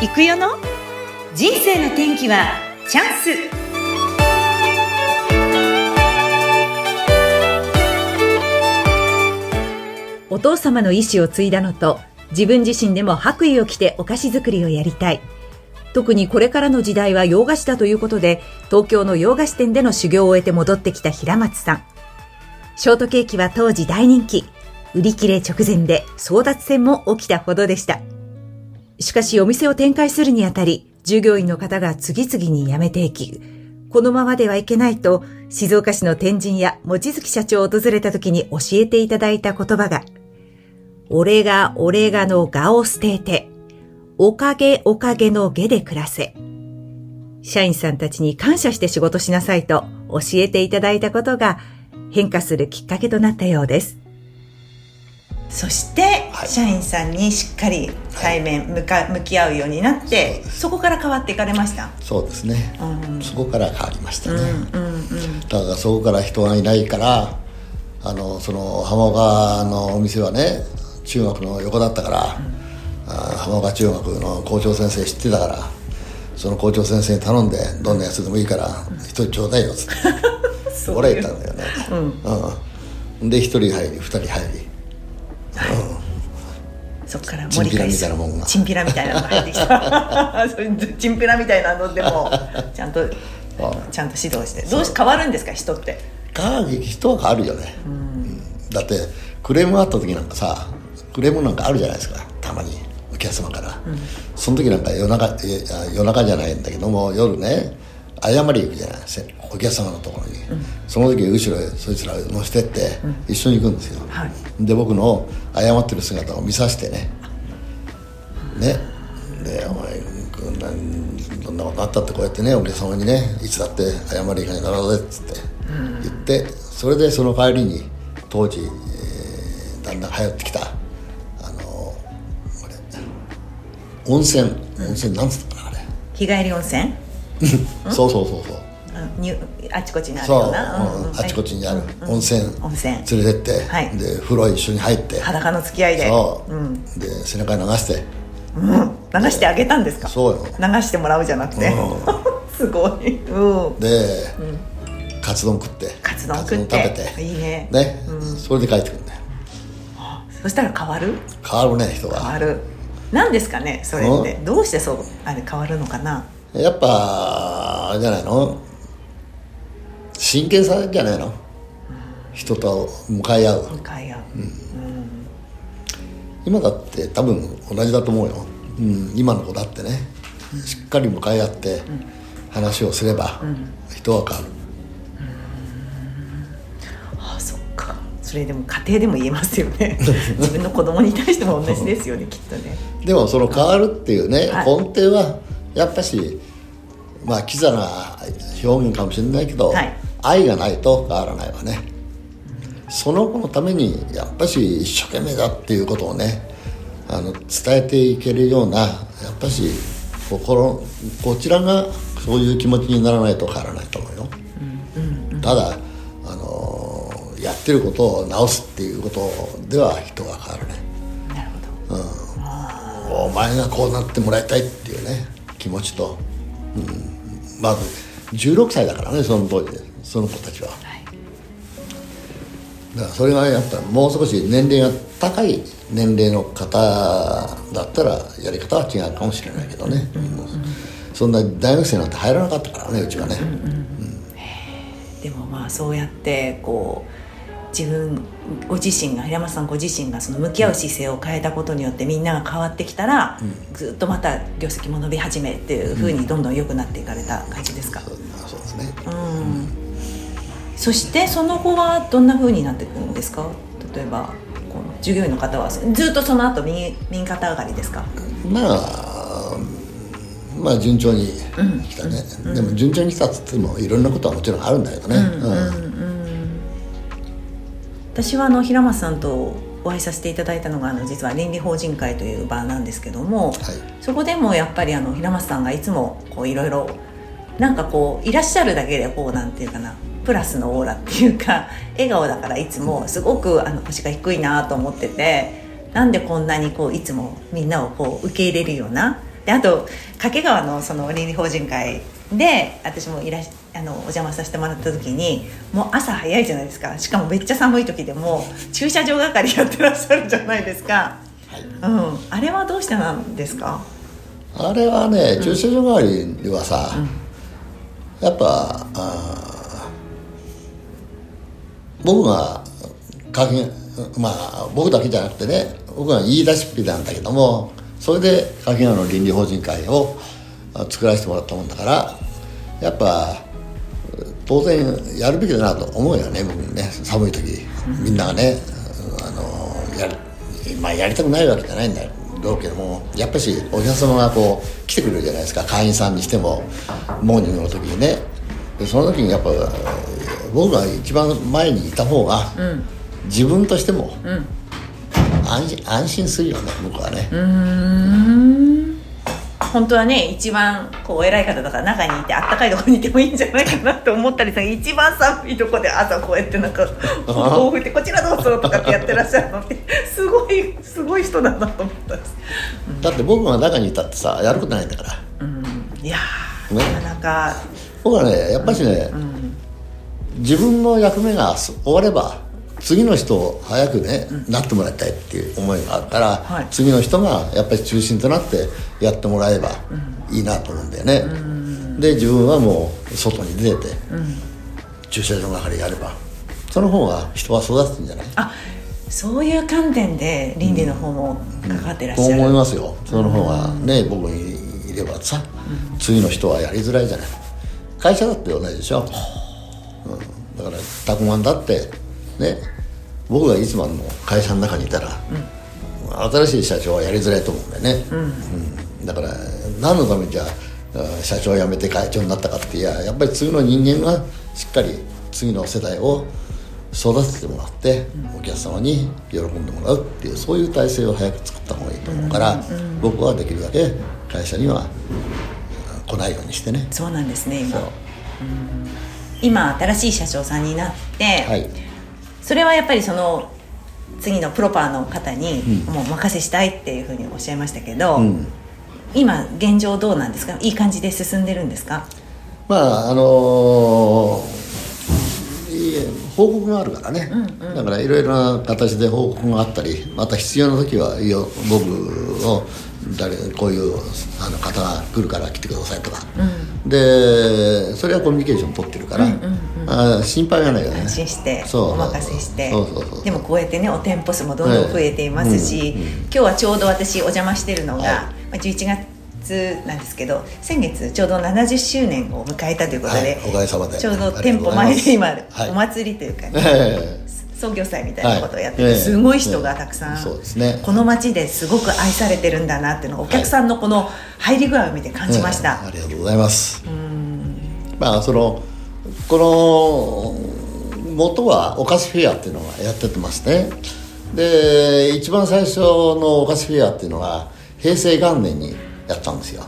行くよの？人生の天気はチャンス。お父様の意思を継いだのと自分自身でも白衣を着てお菓子作りをやりたい。特にこれからの時代は洋菓子だということで東京の洋菓子店での修行を終えて戻ってきた平松さん。ショートケーキは当時大人気。売り切れ直前で争奪戦も起きたほどでした。しかしお店を展開するにあたり、従業員の方が次々に辞めていき、このままではいけないと、静岡市の天神や望月社長を訪れた時に教えていただいた言葉が、俺が俺がの我を捨てて、おかげおかげの下で暮らせ。社員さんたちに感謝して仕事しなさいと教えていただいたことが変化するきっかけとなったようです。そして、はい。社員さんにしっかり対面向か、向き合うようになってそこから変わっていかれました？そうですね、うん。そこから変わりましたね、うんうんだからそこから人がいないからあのその浜岡のお店はね中学の横だったから、あー浜岡中学の校長先生知ってたからその校長先生に頼んでどんなやつでもいいから一人ちょうだいよっつって。俺言ったんだよね。うん、で一人入り二人入りそっから盛り返すチンピラみたいなのが入ってきた。チンピラみたいなのでも ちゃんとあちゃんと指導して。どうし変わるんですか人って？か人は変わるよね、うん。だってクレームがあった時なんかさクレームなんかあるじゃないですか。たまに。お客様から、その時なんか夜中夜中じゃないんだけども夜ね謝り行くじゃない。せお客様のところに、その時後ろへそいつら乗せてって一緒に行くんですよ、はい。で僕の謝ってる姿を見させてね。ね。でお前こんなどんなことあったってこうやってねお客様にねいつだって謝り行かにならぜっつって言って、それでその帰りに当時、えーだんだん流行ってきたあのあれ温泉。温泉なんつったかなあれ、日帰り温泉？そうそうそうそう。あちこちにあるな。う。ん。うん。うんあちこちにある。うん。温泉。温泉。連れてって、はい。で風呂一緒に入って。裸の付き合いで。そう、ん。で背中に流して。うん、流してあげたんですか？そうよ。流してもらうじゃなくて、すごい、うん、で、カツ丼食って。カツ丼食べて。いいね。それで帰ってくるんだよ。そしたら変わる？変わるね人が変わる。何ですかねそれって。どうしてそうあれ変わるのかな？やっぱあれじゃないの？真剣さじゃないの？人と向かい合う。向かい合う、今だって多分同じだと思うよ、うん、今の子だってね。しっかり向かい合って話をすれば人は変わる。ああそっか。それでも家庭でも言えますよね。自分の子供に対しても同じですよねきっとね。でもその変わるっていうね、はい。根底はやっぱしまあキザな表現かもしれないけど、はい。愛がないと変わらないわね、その子のためにやっぱし一生懸命だっていうことをねあの伝えていけるようなやっぱし心こちらがそういう気持ちにならないと変わらないと思うよ、ただあのやってることを直すっていうことでは人は変わらない。なるほど。お前がこうなってもらいたいっていうね気持ちと、うん、まず16歳だからねその当時。でその子たちは、だからそれがやっぱもう少し年齢が高い年齢の方だったらやり方は違うかもしれないけどね、うんそんな大学生なんて入らなかったからねうちはね、でもまあそうやってこう自分ご自身が平松さんご自身がその向き合う姿勢を変えたことによってみんなが変わってきたら、ずっとまた業績も伸び始めっていうふうにどんどん良くなっていかれた感じですか、そうそうですね。うん。そしてその後はどんなふうになっていくんですか？例えばこの従業員の方はずっとその後右右肩上がりですか？まあまあ順調に来たね、でも順調に来たっつってもいろんなことはもちろんあるんだけどね、うん私はあの平松さんとお会いさせていただいたのがあの実は倫理法人会という場なんですけども、そこでもやっぱりあの平松さんがいつもこういろいろなんかこういらっしゃるだけでこうなんていうかなプラスのオーラっていうか 笑顔だからいつもすごくあの腰が低いなと思っててなんでこんなにこういつもみんなをこう受け入れるようなであと掛川のその倫理法人会で私もいらしあのお邪魔させてもらった時にもう朝早いじゃないですか。しかもめっちゃ寒い時でも駐車場係やってらっしゃるじゃないですか、うん、あれはどうしてなんですか？あれはね駐車場代わりにはさ、やっぱあー僕が書きまあ僕だけじゃなくてね僕が言い出しっぺなんだけどもそれで柿川の倫理法人会をあ作らせてもらったもんだからやっぱ当然やるべきだなと思うよね僕ね。寒い時。みんながねあのやるまあやりたくないわけじゃないんだ。ろうけどもやっぱしお客様がこう来てくれるじゃないですか。会員さんにしてもモーニングの時にね。でその時にやっぱ僕が一番前にいた方が、自分としても、安心安心するよね僕はね、本当はね一番こうお偉い方だから中にいてあったかいところにいてもいいんじゃないかなって思ったりさ一番寒いとこで朝こうやってなんかこう振ってこちらどうぞとかってやってらっしゃるのってすごいすごい人だなと思ったんです、だって僕が中にいたってさやることないんだから。うん、いやー、ね。なかなか。僕はねやっぱしね、自分の役目が終われば次の人を早くね、なってもらいたいっていう思いがあるから、はい。次の人がやっぱり中心となってやってもらえばいいなと思うんだよね、で自分はもう外に出て、駐車場係やればその方が人は育つんじゃない？あそういう観点で倫理の方も関わってらっとしゃる、思いますよ。その方がね、僕にいればさ、次の人はやりづらいじゃない。会社だって同じでしょ、うん、だからタコマンだってね。僕がいつもの会社の中にいたら、新しい社長はやりづらいと思うんだよね、うん。だから何のためにじゃああ社長を辞めて会長になったかっていややっぱり次の人間がしっかり次の世代を育ててもらって、お客様に喜んでもらうっていうそういう体制を早く作った方がいいと思うから、僕はできるだけ会社にはうん来ないようにしてね。そうなんですね今。今新しい社長さんになって、はいそれはやっぱりその次のプロパーの方にもうお任せしたいっていうふうにおっしゃいましたけど、うん。今現状どうなんですか？いい感じで進んでるんですか？まああのー報告があるからね、だからいろいろな形で報告があったりまた必要な時はいいよ僕を誰こういうあの方が来るから来てくださいとか、でそれはコミュニケーション取ってるから、あ心配がないよね。安心してお任せして。でもこうやってねお店舗数もどんどん増えていますし、今日はちょうど私お邪魔してるのが、はい。まあ11月なんですけど先月ちょうど70周年を迎えたということで、はいおかげさまで。ちょうど店舗前で今お祭りというかね、ええ創業祭みたいなことをやってて、はい。ええすごい人がたくさん、そうですね。この街ですごく愛されてるんだなっていうのをお客さんのこの入り具合を見て感じました、ええありがとうございます。まあそのこの元はお菓子フェアっていうのがやっててますねで一番最初のお菓子フェアっていうのが平成元年にやったんですよ。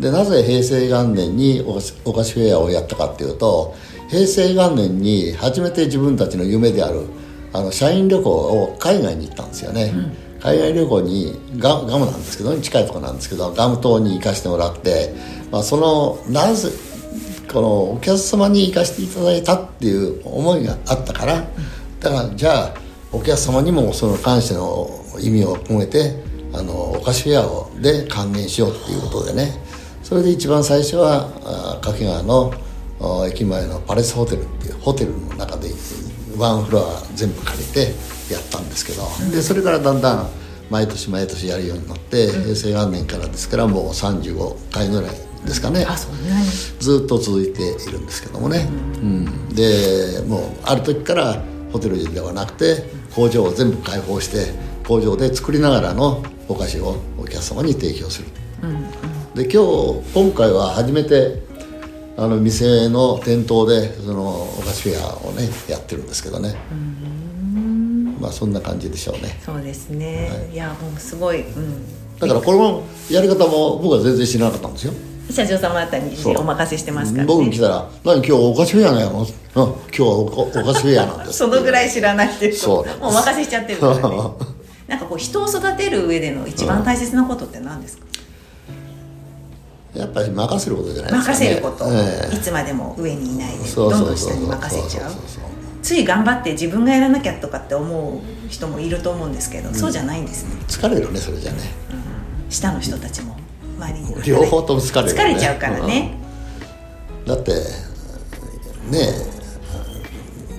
でなぜ平成元年にお菓子フェアをやったかっていうと平成元年に初めて自分たちの夢であるあの社員旅行を海外に行ったんですよね、海外旅行にガガムなんですけど近いところなんですけどガム島に行かせてもらって、まあ、そのなぜこのお客様に行かせていただいたっていう思いがあったからだからじゃあお客様にもその感謝の意味を込めてあのお菓子フェアをで還元しようっていうことでね。それで一番最初はあ掛川のあ駅前のパレスホテルっていうホテルの中でワンフロア全部借りてやったんですけど、でそれからだんだん毎年毎年やるようになって、平成元年からですからもう35回ぐらいですかね。ずっと続いているんですけどもね、うん、でもうある時からホテルではなくて工場を全部開放して工場で作りながらのお菓子をお客様に提供する、で今日今回は初めてあの店の店頭でそのお菓子フェアをねやってるんですけどね、まあそんな感じでしょうね。そうですね、い、やもうすごい、うん、だからこのやり方も僕は全然知らなかったんですよ。社長様方にお任せしてますからね。僕に来たら「何今日お菓子フェアなの?」うん「今日はおお菓子フェアなんです」そのぐらい知らないっていうそうもうお任せしちゃってるからね。なんかこう人を育てる上での一番大切なことって何ですか、やっぱり任せることじゃないですか、ね、任せること、ええ。いつまでも上にいないでどんどん下に任せちゃう。つい頑張って自分がやらなきゃとかって思う人もいると思うんですけど、そうじゃないんですね。疲れるねそれじゃね。下の人たちも。周りに両方とも疲れるよね。疲れちゃうからね、だってね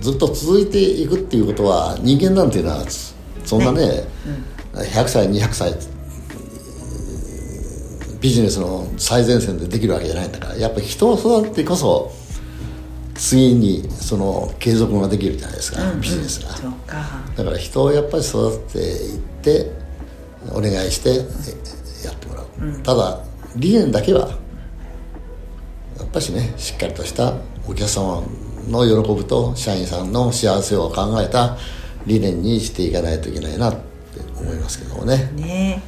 ずっと続いていくっていうことは人間なんていうのはそんなね、100歳200歳ビジネスの最前線でできるわけじゃないんだからやっぱり人を育ててこそ次にその継続ができるじゃないですか、ビジネスが。だから人をやっぱり育てていってお願いしてえやってもらう、ただ理念だけはやっぱしねしっかりとしたお客様の喜ぶと社員さんの幸せを考えた理念にしていかないといけないなって思いますけどもね。ね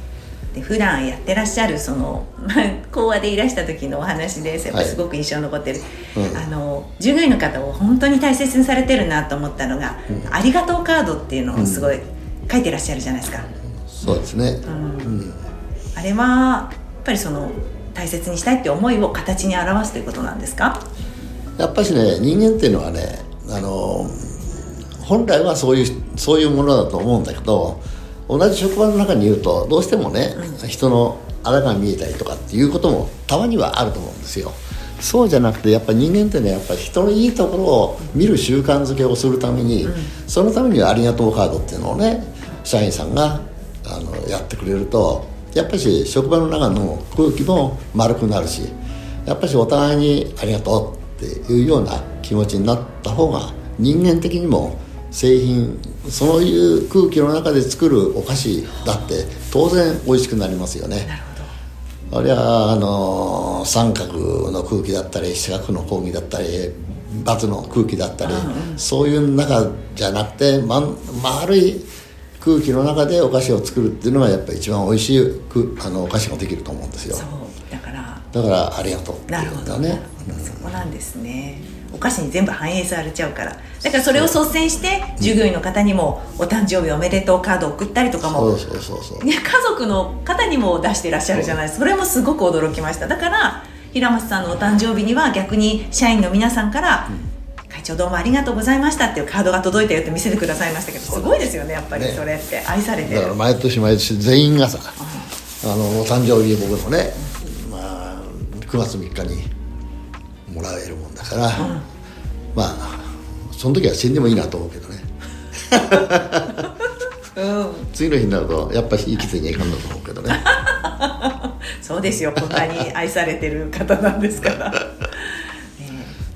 で普段やってらっしゃるその まあ講話でいらした時のお話ですやっぱりすごく印象に残ってる、うん。あの従業員の方を本当に大切にされてるなと思ったのが、ありがとうカードっていうのをすごい書いてらっしゃるじゃないですか、そうですね、あれはやっぱりその大切にしたいって思いを形に表すということなんですか？やっぱしね人間っていうのはねあの本来はそういうそういうものだと思うんだけど同じ職場の中にいるとどうしてもね、人のあらが見えたりとかっていうこともたまにはあると思うんですよ。そうじゃなくてやっぱり人間ってねやっぱり人のいいところを見る習慣づけをするために、そのためにはありがとうカードっていうのをね社員さんがあのやってくれるとやっぱり職場の中の空気も丸くなるしやっぱりお互いにありがとうっていうような気持ちになった方が人間的にも製品そういう空気の中で作るお菓子だって当然美味しくなりますよね。あれはあの三角の空気だったり四角の空気だったり×の空気だったり、そういう中じゃなくて、まん、丸い空気の中でお菓子を作るっていうのがやっぱり一番美味しいくあのお菓子ができると思うんですよ。そうだからだからありがとうってないるほど、うねそこなんですねお菓子に全部反映されちゃうから。だからそれを率先して従業員の方にもお誕生日おめでとうカードを送ったりとかも家族の方にも出していらっしゃるじゃない。ですかそれもすごく驚きました。だから平松さんのお誕生日には逆に社員の皆さんから「会長どうもありがとうございました」っていうカードが届いたよって見せてくださいましたけどす。ごいですよねやっぱり。ね。それって愛されてる。だから毎年毎年全員がさあのお誕生日僕もね、まあ、9月3日にもらえるもんだから、まあその時は死んでもいいなと思うけどね。うん。次の日になるとやっぱり生きていかんだと思うけどね。そうですよ。こんなに愛されてる方なんですから、ね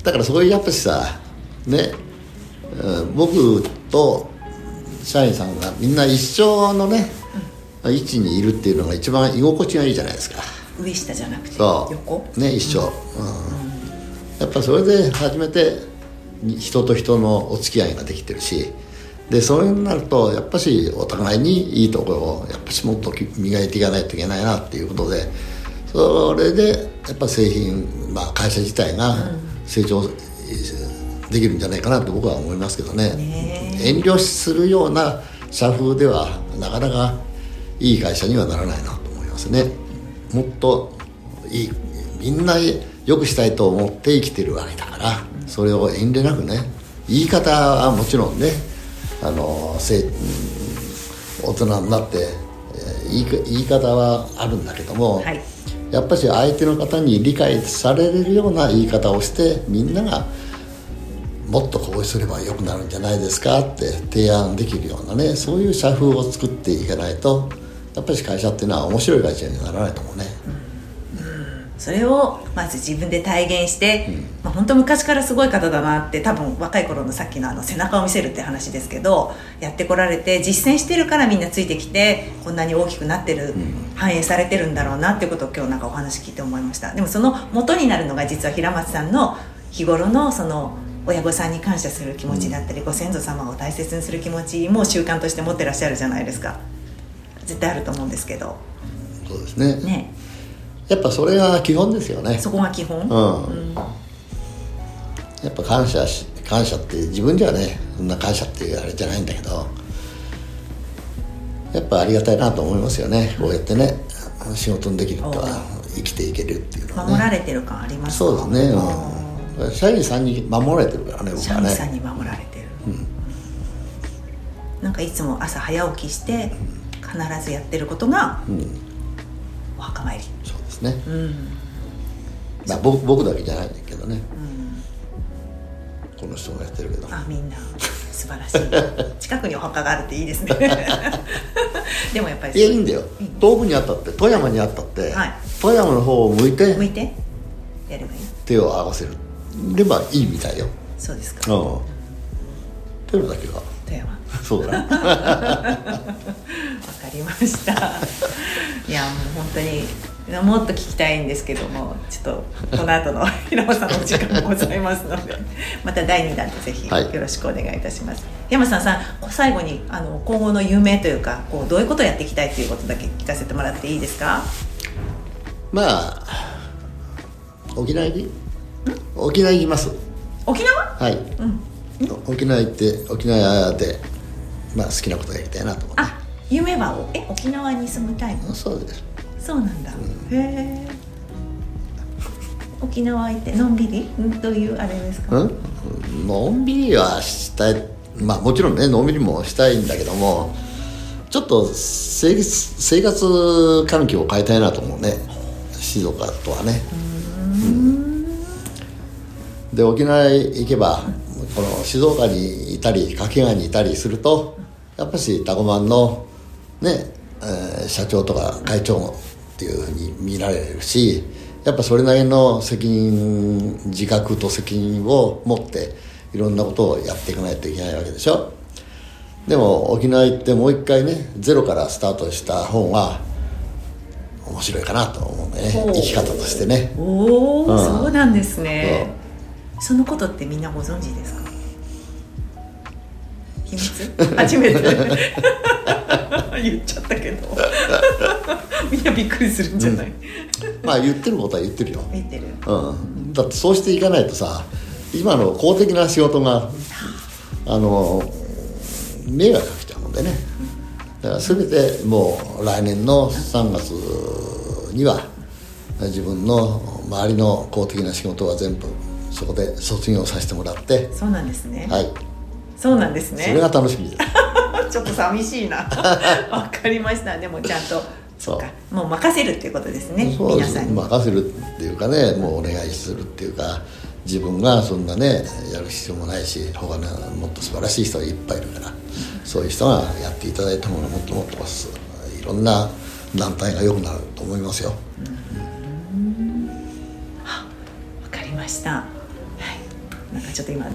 だからそういうやっぱしさね、うん僕と社員さんがみんな一緒のね、位置にいるっていうのが一番居心地がいいじゃないですか。上下じゃなくて横？ね一緒、うんやっぱそれで初めて人と人のお付き合いができてるしでそれになるとやっぱしお互いにいいところをやっぱしもっと磨いていかないといけないなっていうことでそれでやっぱ製品、まあ、会社自体が成長できるんじゃないかなと僕は思いますけどね。ね遠慮するような社風ではなかなかいい会社にはならないなと思いますね。もっといいみんな良くしたいと思って生きてるわけだからそれを遠慮なくね言い方はもちろんねあの大人になってえー言いか言い方はあるんだけども、はい。やっぱし相手の方に理解されるような言い方をしてみんながもっとこうすればよくなるんじゃないですかって提案できるようなねそういう社風を作っていかないとやっぱり会社っていうのは面白い会社にならないと思うね、それをまず自分で体現して、まあ、本当昔からすごい方だなって多分若い頃のさっきのあの背中を見せるって話ですけどやってこられて実践してるからみんなついてきてこんなに大きくなってる、反映されてるんだろうなっていうことを今日なんかお話聞いて思いました。でもその元になるのが実は平松さんの日頃のその親御さんに感謝する気持ちだったり、ご先祖様を大切にする気持ちも習慣として持ってらっしゃるじゃないですか。絶対あると思うんですけど。そうですね。ねやっぱそれが基本ですよね。そこが基本、うん。やっぱ感謝し感謝って自分じゃねそんな感謝っていうあれじゃないんだけどやっぱありがたいなと思いますよね。こうやってね仕事にできるとは生きていけるっていうのはね。守られてる感ありますか？そうですね、あうん、社員さんに守られてるからねー僕はね。社員さんに守られてる、なんかいつも朝早起きして必ずやってることが、お墓参り。そうですね、うん。まあ、僕僕だけじゃないんだけどね、ん。この人もやってるけど。あみんな素晴らしい。近くにお墓があるっていいですね。でもやっぱりいやいいんだよ。遠くにあったって富山にあったって、はい。富山の方を向いて向いてやればいい。手を合わせる。ればいいみたいよ。そうですか。うん。テロだけは。富山。そうだねわかりました。いやもう本当にもっと聞きたいんですけどもちょっとこの後の 平間さんのお時間もございますので また第2弾でぜひはい。よろしくお願いいたします、山さんさん最後にあの今後の夢というかこうどういうことをやっていきたいということだけ聞かせてもらっていいですか？まあ沖縄行き？沖縄行きます。沖縄？はい、うん。沖縄行って沖縄でまあ好きなことやりたいなと思って。あ夢はおえ沖縄に住みたいの？そうです。そうなんだ、へえ沖縄行ってのんびり？んどういうあれですか、ん？のんびりはしたい。まあもちろんねのんびりもしたいんだけどもちょっと生活生活環境を変えたいなと思うね。静岡とはね。うん。で沖縄行けばこの静岡にいたり掛川にいたりするとやっぱしタコマンのね、えー社長とか会長っていうふうに見られるしやっぱそれなりの責任自覚と責任を持っていろんなことをやっていかないといけないわけでしょ。でも沖縄行ってもう一回ねゼロからスタートした方が面白いかなと思うね。生き方としてね。おお、うん。そうなんですね、そのことってみんなご存知ですか？秘密？初めて 言っちゃったけど。みんなびっくりするんじゃない、まあ言ってることは言ってるよ。見てる。うん、だってそうしていかないとさ今の公的な仕事があの迷惑かけちゃうもんでね。だから全てもう来年の3月には自分の周りの公的な仕事は全部そこで卒業させてもらって。そうなんですね、はい。そうなんですね。それが楽しみですちょっと寂しいな。わかりました。でもちゃんとそう。か。もう任せるっていうことですね。そうです。皆さんに、任せるっていうかねもうお願いするっていうか自分がそんなねやる必要もないし他のもっと素晴らしい人がいっぱいいるからそういう人がやっていただいたものをもっともっといろんな団体が良くなると思いますよ。わかりました。はい。なんかちょっと今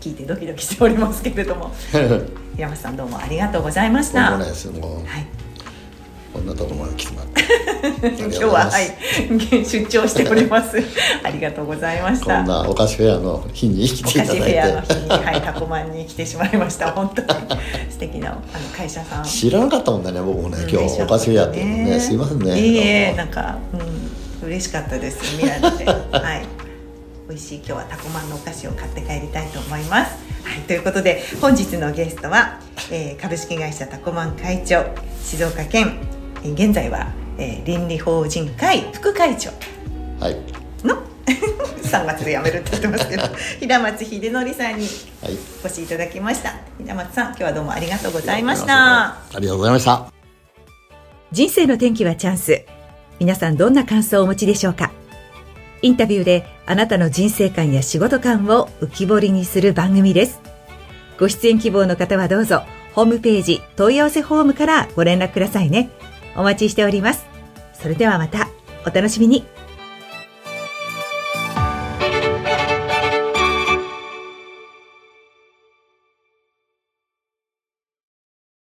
聞いてドキドキしておりますけれども 平松さんどうもありがとうございました。はい。こんなところまで来てもらって。今日ははい出張しております。ありがとうございましこたんなお菓子フェアの日に来お菓子フていただいて。ェアの日に、はい、タコマンに来てしまいました。本当に素敵なあの会社さん。知らなかったもんだね僕もね今日お菓子フェアっていうのねすいませんね。いいえ、なんか、うん、嬉しかったです。見られて、はい。美味しい今日はタコマンのお菓子を買って帰りたいと思います。はい、ということで本日のゲストは、えー株式会社タコマン会長静岡県、えー現在は、えー倫理法人会副会長。はい。の？3月で辞めるって言ってますけど 平松秀則さんにはい。お越しいただきました。平松さん今日はどうもありがとうございました。ありがとうございました。人生の転機はチャンス。皆さんどんな感想をお持ちでしょうか？インタビューであなたの人生観や仕事観を浮き彫りにする番組です。ご出演希望の方はどうぞホームページ問い合わせフォームからご連絡くださいね。お待ちしております。それではまたお楽しみに。